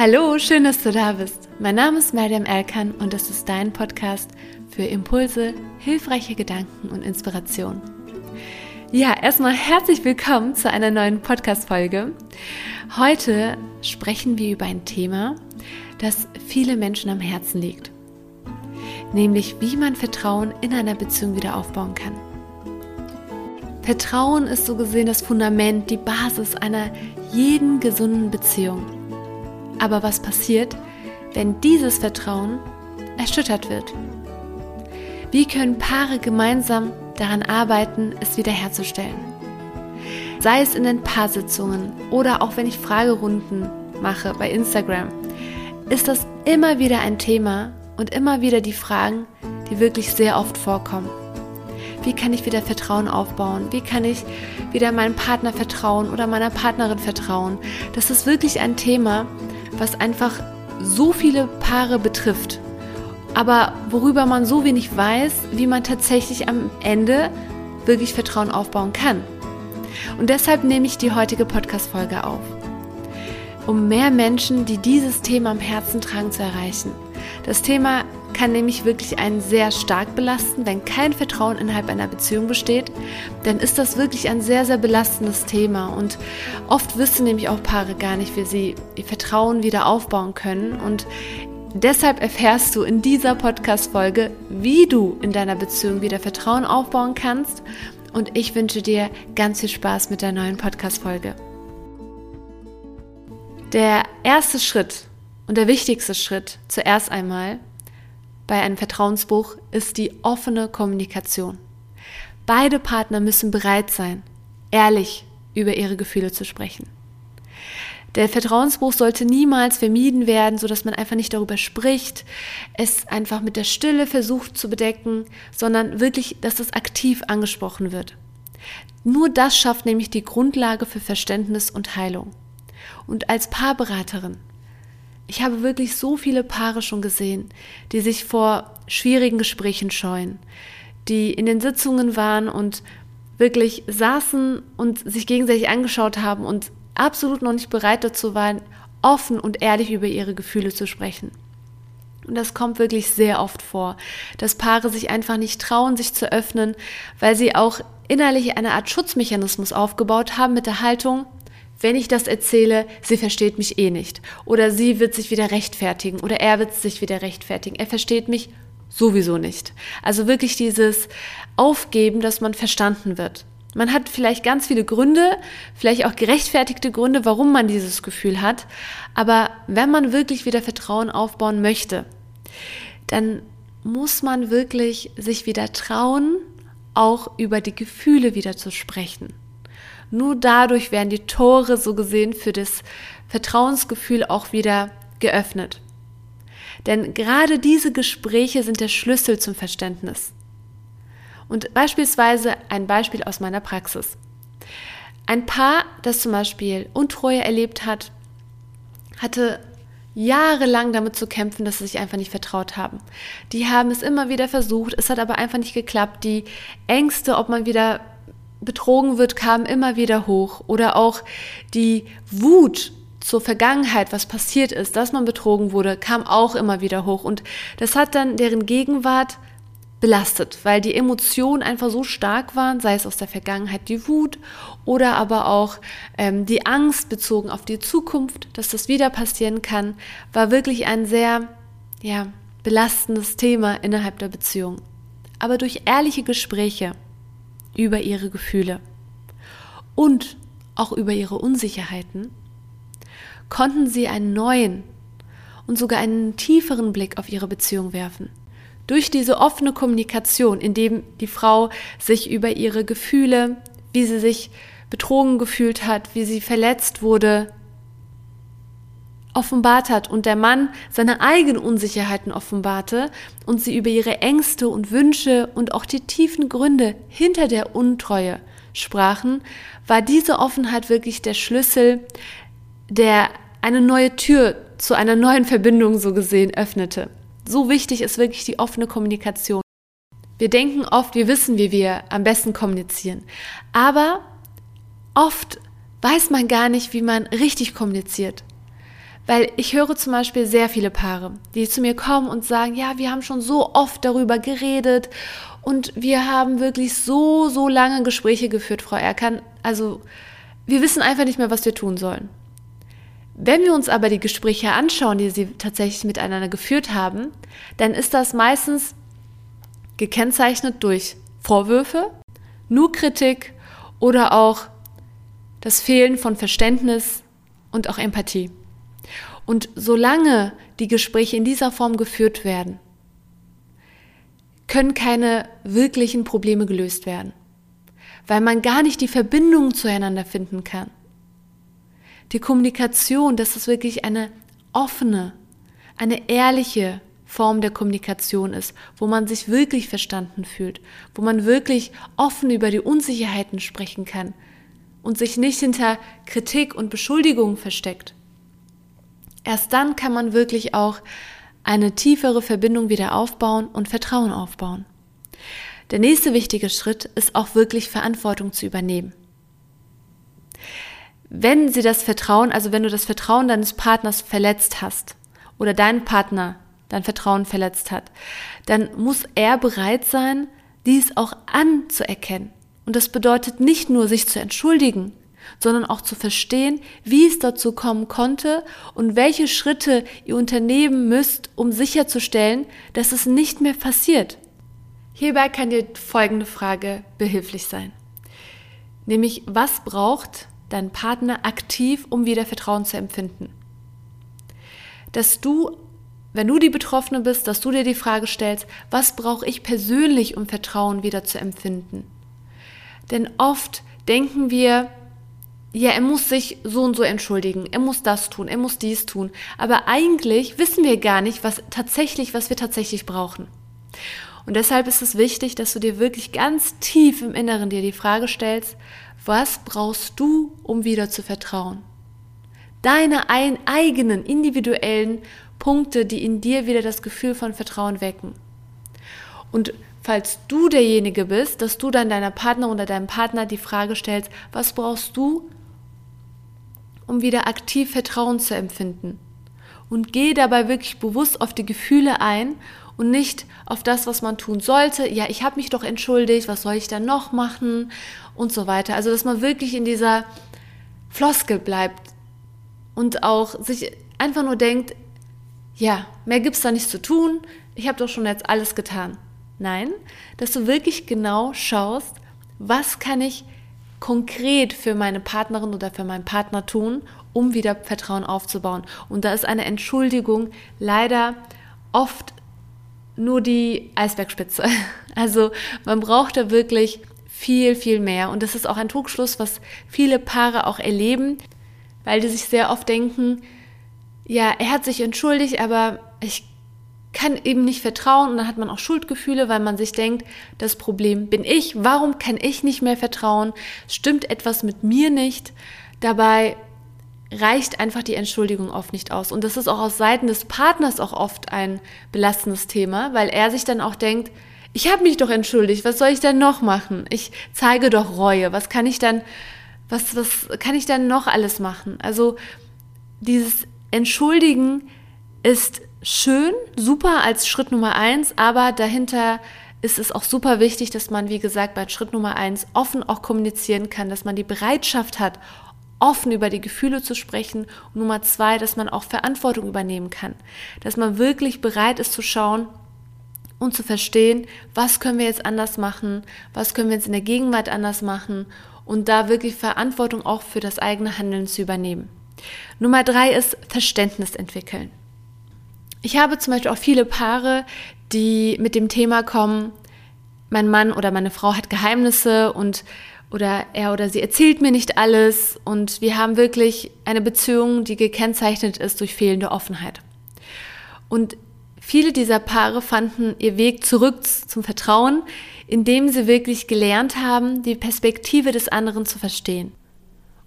Hallo, schön, dass du da bist. Mein Name ist Mariam Erkan und das ist dein Podcast für Impulse, hilfreiche Gedanken und Inspiration. Ja, erstmal herzlich willkommen zu einer neuen Podcast-Folge. Heute sprechen wir über ein Thema, das viele Menschen am Herzen liegt. Nämlich, wie man Vertrauen in einer Beziehung wieder aufbauen kann. Vertrauen ist so gesehen das Fundament, die Basis einer jeden gesunden Beziehung. Aber was passiert, wenn dieses Vertrauen erschüttert wird? Wie können Paare gemeinsam daran arbeiten, es wiederherzustellen? Sei es in den Paarsitzungen oder auch wenn ich Fragerunden mache bei Instagram, ist das immer wieder ein Thema und immer wieder die Fragen, die wirklich sehr oft vorkommen. Wie kann ich wieder Vertrauen aufbauen? Wie kann ich wieder meinem Partner vertrauen oder meiner Partnerin vertrauen? Das ist wirklich ein Thema, was einfach so viele Paare betrifft, aber worüber man so wenig weiß, wie man tatsächlich am Ende wirklich Vertrauen aufbauen kann. Und deshalb nehme ich die heutige Podcast-Folge auf, um mehr Menschen, die dieses Thema am Herzen tragen, zu erreichen. Das Thema kann nämlich wirklich einen sehr stark belasten. Wenn kein Vertrauen innerhalb einer Beziehung besteht, dann ist das wirklich ein sehr, sehr belastendes Thema. Und oft wissen nämlich auch Paare gar nicht, wie sie ihr Vertrauen wieder aufbauen können. Und deshalb erfährst du in dieser Podcast-Folge, wie du in deiner Beziehung wieder Vertrauen aufbauen kannst. Und ich wünsche dir ganz viel Spaß mit der neuen Podcast-Folge. Der erste Schritt und der wichtigste Schritt zuerst einmal bei einem Vertrauensbruch ist die offene Kommunikation. Beide Partner müssen bereit sein, ehrlich über ihre Gefühle zu sprechen. Der Vertrauensbruch sollte niemals vermieden werden, sodass man einfach nicht darüber spricht, es einfach mit der Stille versucht zu bedecken, sondern wirklich, dass es aktiv angesprochen wird. Nur das schafft nämlich die Grundlage für Verständnis und Heilung. Und als Paarberaterin ich habe wirklich so viele Paare schon gesehen, die sich vor schwierigen Gesprächen scheuen, die in den Sitzungen waren und wirklich saßen und sich gegenseitig angeschaut haben und absolut noch nicht bereit dazu waren, offen und ehrlich über ihre Gefühle zu sprechen. Und das kommt wirklich sehr oft vor, dass Paare sich einfach nicht trauen, sich zu öffnen, weil sie auch innerlich eine Art Schutzmechanismus aufgebaut haben mit der Haltung, wenn ich das erzähle, sie versteht mich eh nicht. Oder sie wird sich wieder rechtfertigen oder er wird sich wieder rechtfertigen. Er versteht mich sowieso nicht. Also wirklich dieses Aufgeben, dass man verstanden wird. Man hat vielleicht ganz viele Gründe, vielleicht auch gerechtfertigte Gründe, warum man dieses Gefühl hat. Aber wenn man wirklich wieder Vertrauen aufbauen möchte, dann muss man wirklich sich wieder trauen, auch über die Gefühle wieder zu sprechen. Nur dadurch werden die Tore so gesehen für das Vertrauensgefühl auch wieder geöffnet. Denn gerade diese Gespräche sind der Schlüssel zum Verständnis. Und beispielsweise ein Beispiel aus meiner Praxis. Ein Paar, das zum Beispiel Untreue erlebt hat, hatte jahrelang damit zu kämpfen, dass sie sich einfach nicht vertraut haben. Die haben es immer wieder versucht, es hat aber einfach nicht geklappt. Die Ängste, ob man wieder betrogen wird, kam immer wieder hoch. Oder auch die Wut zur Vergangenheit, was passiert ist, dass man betrogen wurde, kam auch immer wieder hoch. Und das hat dann deren Gegenwart belastet, weil die Emotionen einfach so stark waren, sei es aus der Vergangenheit die Wut oder aber auch ähm, die Angst bezogen auf die Zukunft, dass das wieder passieren kann, war wirklich ein sehr ja, belastendes Thema innerhalb der Beziehung. Aber durch ehrliche Gespräche, über ihre Gefühle und auch über ihre Unsicherheiten, konnten sie einen neuen und sogar einen tieferen Blick auf ihre Beziehung werfen. Durch diese offene Kommunikation, in dem die Frau sich über ihre Gefühle, wie sie sich betrogen gefühlt hat, wie sie verletzt wurde, offenbart hat und der Mann seine eigenen Unsicherheiten offenbarte und sie über ihre Ängste und Wünsche und auch die tiefen Gründe hinter der Untreue sprachen, war diese Offenheit wirklich der Schlüssel, der eine neue Tür zu einer neuen Verbindung so gesehen öffnete. So wichtig ist wirklich die offene Kommunikation. Wir denken oft, wir wissen, wie wir am besten kommunizieren. Aber oft weiß man gar nicht, wie man richtig kommuniziert Weil ich höre zum Beispiel sehr viele Paare, die zu mir kommen und sagen, ja, wir haben schon so oft darüber geredet und wir haben wirklich so, so lange Gespräche geführt, Frau Erkan. Also wir wissen einfach nicht mehr, was wir tun sollen. Wenn wir uns aber die Gespräche anschauen, die sie tatsächlich miteinander geführt haben, dann ist das meistens gekennzeichnet durch Vorwürfe, nur Kritik oder auch das Fehlen von Verständnis und auch Empathie. Und solange die Gespräche in dieser Form geführt werden, können keine wirklichen Probleme gelöst werden, weil man gar nicht die Verbindung zueinander finden kann. Die Kommunikation, dass es wirklich eine offene, eine ehrliche Form der Kommunikation ist, wo man sich wirklich verstanden fühlt, wo man wirklich offen über die Unsicherheiten sprechen kann und sich nicht hinter Kritik und Beschuldigung versteckt. Erst dann kann man wirklich auch eine tiefere Verbindung wieder aufbauen und Vertrauen aufbauen. Der nächste wichtige Schritt ist auch wirklich Verantwortung zu übernehmen. Wenn sie das Vertrauen, also wenn du das Vertrauen deines Partners verletzt hast oder dein Partner dein Vertrauen verletzt hat, dann muss er bereit sein, dies auch anzuerkennen. Und das bedeutet nicht nur, sich zu entschuldigen, sondern auch zu verstehen, wie es dazu kommen konnte und welche Schritte ihr unternehmen müsst, um sicherzustellen, dass es nicht mehr passiert. Hierbei kann dir folgende Frage behilflich sein. Nämlich, was braucht dein Partner aktiv, um wieder Vertrauen zu empfinden? Dass du, wenn du die Betroffene bist, dass du dir die Frage stellst, was brauche ich persönlich, um Vertrauen wieder zu empfinden? Denn oft denken wir, ja, er muss sich so und so entschuldigen, er muss das tun, er muss dies tun. Aber eigentlich wissen wir gar nicht, was tatsächlich, was wir tatsächlich brauchen. Und deshalb ist es wichtig, dass du dir wirklich ganz tief im Inneren dir die Frage stellst, was brauchst du, um wieder zu vertrauen? Deine ein, eigenen individuellen Punkte, die in dir wieder das Gefühl von Vertrauen wecken. Und falls du derjenige bist, dass du dann deiner Partner oder deinem Partner die Frage stellst, was brauchst du, um wieder aktiv Vertrauen zu empfinden. Und gehe dabei wirklich bewusst auf die Gefühle ein und nicht auf das, was man tun sollte. Ja, ich habe mich doch entschuldigt, was soll ich dann noch machen und so weiter. Also, dass man wirklich in dieser Floskel bleibt und auch sich einfach nur denkt, ja, mehr gibt es da nicht zu tun, ich habe doch schon jetzt alles getan. Nein, dass du wirklich genau schaust, was kann ich konkret für meine Partnerin oder für meinen Partner tun, um wieder Vertrauen aufzubauen. Und da ist eine Entschuldigung leider oft nur die Eisbergspitze. Also man braucht da wirklich viel, viel mehr. Und das ist auch ein Trugschluss, was viele Paare auch erleben, weil die sich sehr oft denken, ja, er hat sich entschuldigt, aber ich kann eben nicht vertrauen und dann hat man auch Schuldgefühle, weil man sich denkt, das Problem bin ich, warum kann ich nicht mehr vertrauen? Stimmt etwas mit mir nicht? Dabei reicht einfach die Entschuldigung oft nicht aus. Und das ist auch aus Seiten des Partners auch oft ein belastendes Thema, weil er sich dann auch denkt, ich habe mich doch entschuldigt, was soll ich denn noch machen? Ich zeige doch Reue, was kann ich dann, was, was kann ich dann noch alles machen? Also dieses Entschuldigen ist schön, super als Schritt Nummer eins, aber dahinter ist es auch super wichtig, dass man, wie gesagt, bei Schritt Nummer eins offen auch kommunizieren kann, dass man die Bereitschaft hat, offen über die Gefühle zu sprechen. Und Nummer zwei, dass man auch Verantwortung übernehmen kann, dass man wirklich bereit ist zu schauen und zu verstehen, was können wir jetzt anders machen, was können wir jetzt in der Gegenwart anders machen und da wirklich Verantwortung auch für das eigene Handeln zu übernehmen. Nummer drei ist Verständnis entwickeln. Ich habe zum Beispiel auch viele Paare, die mit dem Thema kommen, mein Mann oder meine Frau hat Geheimnisse und oder er oder sie erzählt mir nicht alles und wir haben wirklich eine Beziehung, die gekennzeichnet ist durch fehlende Offenheit. Und viele dieser Paare fanden ihr Weg zurück zum Vertrauen, indem sie wirklich gelernt haben, die Perspektive des anderen zu verstehen.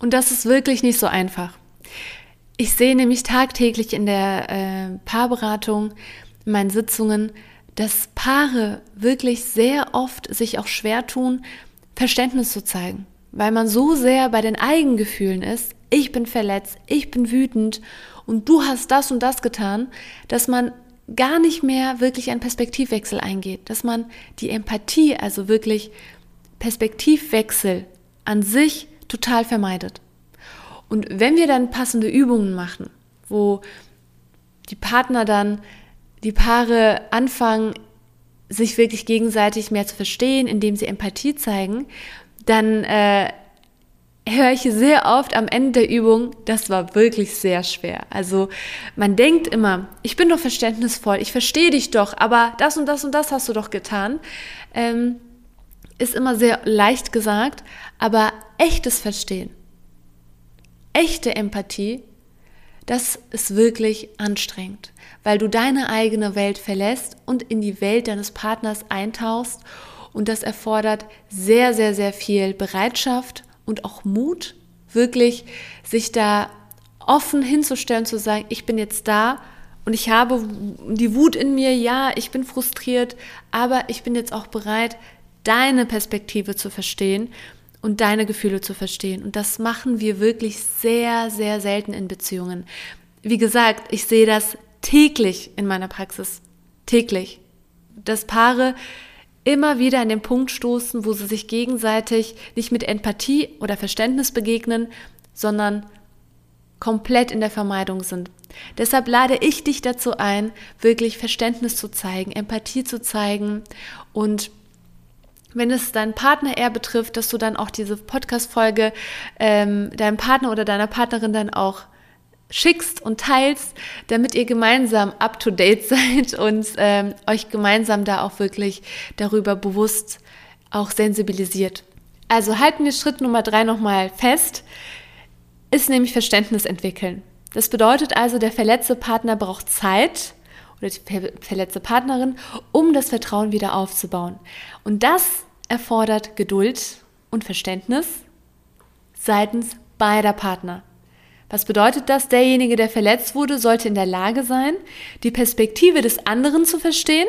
Und das ist wirklich nicht so einfach. Ich sehe nämlich tagtäglich in der äh, Paarberatung, in meinen Sitzungen, dass Paare wirklich sehr oft sich auch schwer tun, Verständnis zu zeigen. weil man so sehr bei den Eigengefühlen ist, ich bin verletzt, ich bin wütend und du hast das und das getan, dass man gar nicht mehr wirklich einen Perspektivwechsel eingeht, dass man die Empathie, also wirklich Perspektivwechsel an sich total vermeidet. Und wenn wir dann passende Übungen machen, wo die Partner dann, die Paare anfangen, sich wirklich gegenseitig mehr zu verstehen, indem sie Empathie zeigen, dann äh, höre ich sehr oft am Ende der Übung, das war wirklich sehr schwer. Also man denkt immer, ich bin doch verständnisvoll, ich verstehe dich doch, aber das und das und das hast du doch getan. Ähm, ist immer sehr leicht gesagt, aber echtes Verstehen, echte Empathie, das ist wirklich anstrengend, weil du deine eigene Welt verlässt und in die Welt deines Partners eintauchst. Und das erfordert sehr, sehr, sehr viel Bereitschaft und auch Mut, wirklich sich da offen hinzustellen, zu sagen, ich bin jetzt da und ich habe die Wut in mir, ja, ich bin frustriert, aber ich bin jetzt auch bereit, deine Perspektive zu verstehen und deine Gefühle zu verstehen. Und das machen wir wirklich sehr, sehr selten in Beziehungen. Wie gesagt, ich sehe das täglich in meiner Praxis. Täglich. Dass Paare immer wieder an den Punkt stoßen, wo sie sich gegenseitig nicht mit Empathie oder Verständnis begegnen, sondern komplett in der Vermeidung sind. Deshalb lade ich dich dazu ein, wirklich Verständnis zu zeigen, Empathie zu zeigen und wenn es deinen Partner eher betrifft, dass du dann auch diese Podcast-Folge ähm, deinem Partner oder deiner Partnerin dann auch schickst und teilst, damit ihr gemeinsam up-to-date seid und ähm, euch gemeinsam da auch wirklich darüber bewusst auch sensibilisiert. Also halten wir Schritt Nummer drei nochmal fest, ist nämlich Verständnis entwickeln. Das bedeutet also, der verletzte Partner braucht Zeit oder die verletzte Partnerin, um das Vertrauen wieder aufzubauen. Und das erfordert Geduld und Verständnis seitens beider Partner. Was bedeutet das? Derjenige, der verletzt wurde, sollte in der Lage sein, die Perspektive des anderen zu verstehen,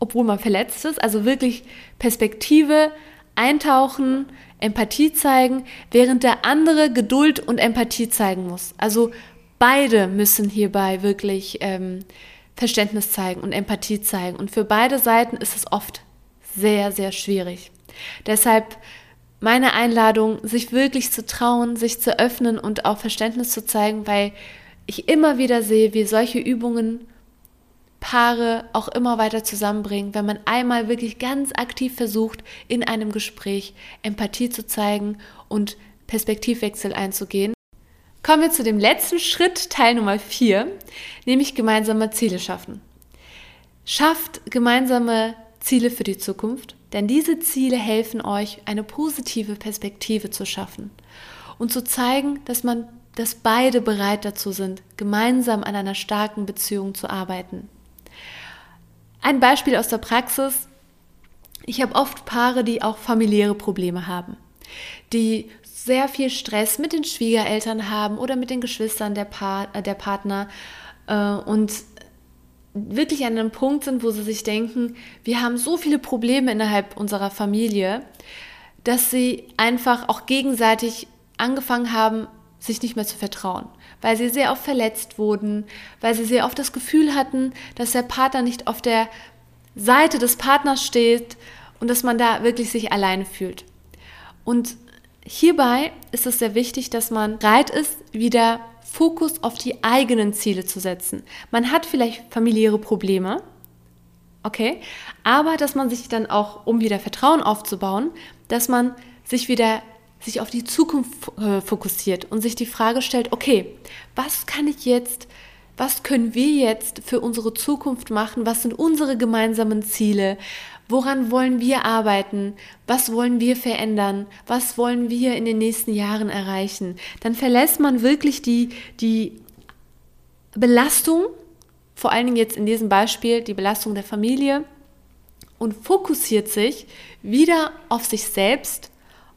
obwohl man verletzt ist, also wirklich Perspektive eintauchen, Empathie zeigen, während der andere Geduld und Empathie zeigen muss. Also beide müssen hierbei wirklich ähm, Verständnis zeigen und Empathie zeigen. Und für beide Seiten ist es oft sehr, sehr schwierig. Deshalb meine Einladung, sich wirklich zu trauen, sich zu öffnen und auch Verständnis zu zeigen, weil ich immer wieder sehe, wie solche Übungen Paare auch immer weiter zusammenbringen, wenn man einmal wirklich ganz aktiv versucht, in einem Gespräch Empathie zu zeigen und Perspektivwechsel einzugehen. Kommen wir zu dem letzten Schritt, Teil Nummer 4, nämlich gemeinsame Ziele schaffen. Schafft gemeinsame Ziele für die Zukunft denn diese Ziele helfen euch, eine positive Perspektive zu schaffen und zu zeigen, dass man, dass beide bereit dazu sind, gemeinsam an einer starken Beziehung zu arbeiten. Ein Beispiel aus der Praxis. Ich habe oft Paare, die auch familiäre Probleme haben, die sehr viel Stress mit den Schwiegereltern haben oder mit den Geschwistern der, pa äh, der Partner äh, und wirklich an einem Punkt sind, wo sie sich denken, wir haben so viele Probleme innerhalb unserer Familie, dass sie einfach auch gegenseitig angefangen haben, sich nicht mehr zu vertrauen, weil sie sehr oft verletzt wurden, weil sie sehr oft das Gefühl hatten, dass der Partner nicht auf der Seite des Partners steht und dass man da wirklich sich alleine fühlt. Und hierbei ist es sehr wichtig, dass man bereit ist, wieder Fokus auf die eigenen Ziele zu setzen. Man hat vielleicht familiäre Probleme, okay, aber dass man sich dann auch, um wieder Vertrauen aufzubauen, dass man sich wieder sich auf die Zukunft äh, fokussiert und sich die Frage stellt, okay, was kann ich jetzt, was können wir jetzt für unsere Zukunft machen? Was sind unsere gemeinsamen Ziele? Woran wollen wir arbeiten? Was wollen wir verändern? Was wollen wir in den nächsten Jahren erreichen? Dann verlässt man wirklich die, die Belastung, vor allen Dingen jetzt in diesem Beispiel die Belastung der Familie und fokussiert sich wieder auf sich selbst,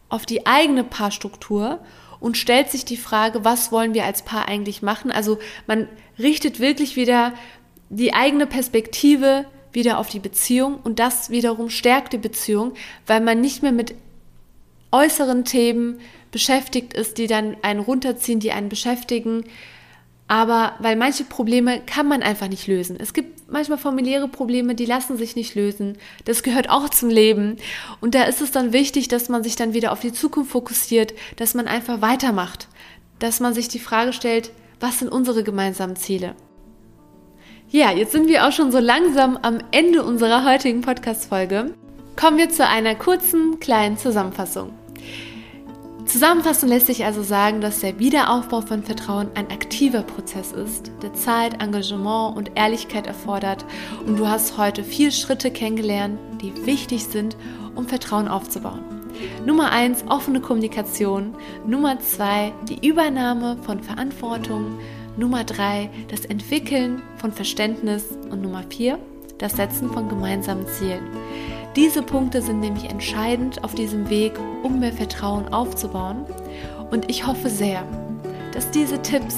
auf die eigene Paarstruktur und stellt sich die Frage, was wollen wir als Paar eigentlich machen? Also man richtet wirklich wieder die eigene Perspektive wieder auf die Beziehung und das wiederum stärkt die Beziehung, weil man nicht mehr mit äußeren Themen beschäftigt ist, die dann einen runterziehen, die einen beschäftigen. Aber weil manche Probleme kann man einfach nicht lösen. Es gibt manchmal familiäre Probleme, die lassen sich nicht lösen. Das gehört auch zum Leben. Und da ist es dann wichtig, dass man sich dann wieder auf die Zukunft fokussiert, dass man einfach weitermacht. Dass man sich die Frage stellt, was sind unsere gemeinsamen Ziele? Ja, jetzt sind wir auch schon so langsam am Ende unserer heutigen Podcast-Folge. Kommen wir zu einer kurzen, kleinen Zusammenfassung. Zusammenfassend lässt sich also sagen, dass der Wiederaufbau von Vertrauen ein aktiver Prozess ist, der Zeit, Engagement und Ehrlichkeit erfordert und du hast heute vier Schritte kennengelernt, die wichtig sind, um Vertrauen aufzubauen. Nummer eins offene Kommunikation. Nummer zwei die Übernahme von Verantwortung. Nummer drei das Entwickeln von Verständnis. Und Nummer vier das Setzen von gemeinsamen Zielen. Diese Punkte sind nämlich entscheidend auf diesem Weg, um mehr Vertrauen aufzubauen. Und ich hoffe sehr, dass diese Tipps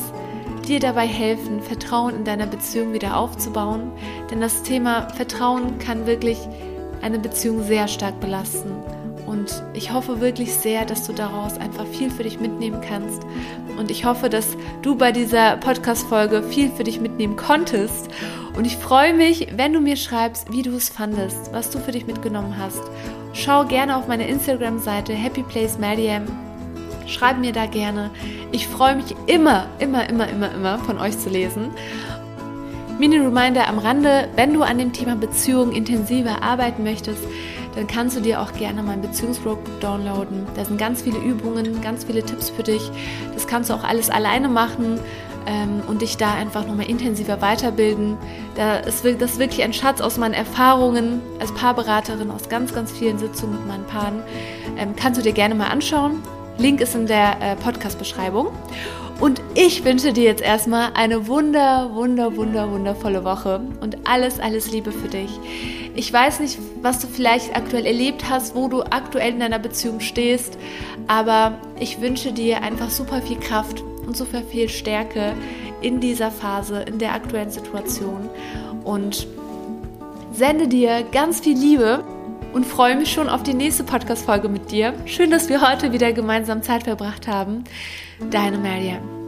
dir dabei helfen, Vertrauen in deiner Beziehung wieder aufzubauen. Denn das Thema Vertrauen kann wirklich eine Beziehung sehr stark belasten. Und ich hoffe wirklich sehr, dass du daraus einfach viel für dich mitnehmen kannst. Und ich hoffe, dass du bei dieser Podcast-Folge viel für dich mitnehmen konntest. Und ich freue mich, wenn du mir schreibst, wie du es fandest, was du für dich mitgenommen hast. Schau gerne auf meine Instagram-Seite Happy Place Medium. Schreib mir da gerne. Ich freue mich immer, immer, immer, immer, immer von euch zu lesen. Mini-Reminder am Rande, wenn du an dem Thema Beziehung intensiver arbeiten möchtest, dann kannst du dir auch gerne mein Beziehungsroadbook downloaden. Da sind ganz viele Übungen, ganz viele Tipps für dich. Das kannst du auch alles alleine machen ähm, und dich da einfach nochmal intensiver weiterbilden. Da ist das wirklich ein Schatz aus meinen Erfahrungen als Paarberaterin, aus ganz, ganz vielen Sitzungen mit meinen Paaren. Ähm, kannst du dir gerne mal anschauen. Link ist in der äh, Podcast-Beschreibung. Und ich wünsche dir jetzt erstmal eine wunder, wunder, wunder, wundervolle Woche und alles, alles Liebe für dich. Ich weiß nicht, was du vielleicht aktuell erlebt hast, wo du aktuell in deiner Beziehung stehst, aber ich wünsche dir einfach super viel Kraft und super viel Stärke in dieser Phase, in der aktuellen Situation und sende dir ganz viel Liebe und freue mich schon auf die nächste Podcast-Folge mit dir. Schön, dass wir heute wieder gemeinsam Zeit verbracht haben. Deine Marianne.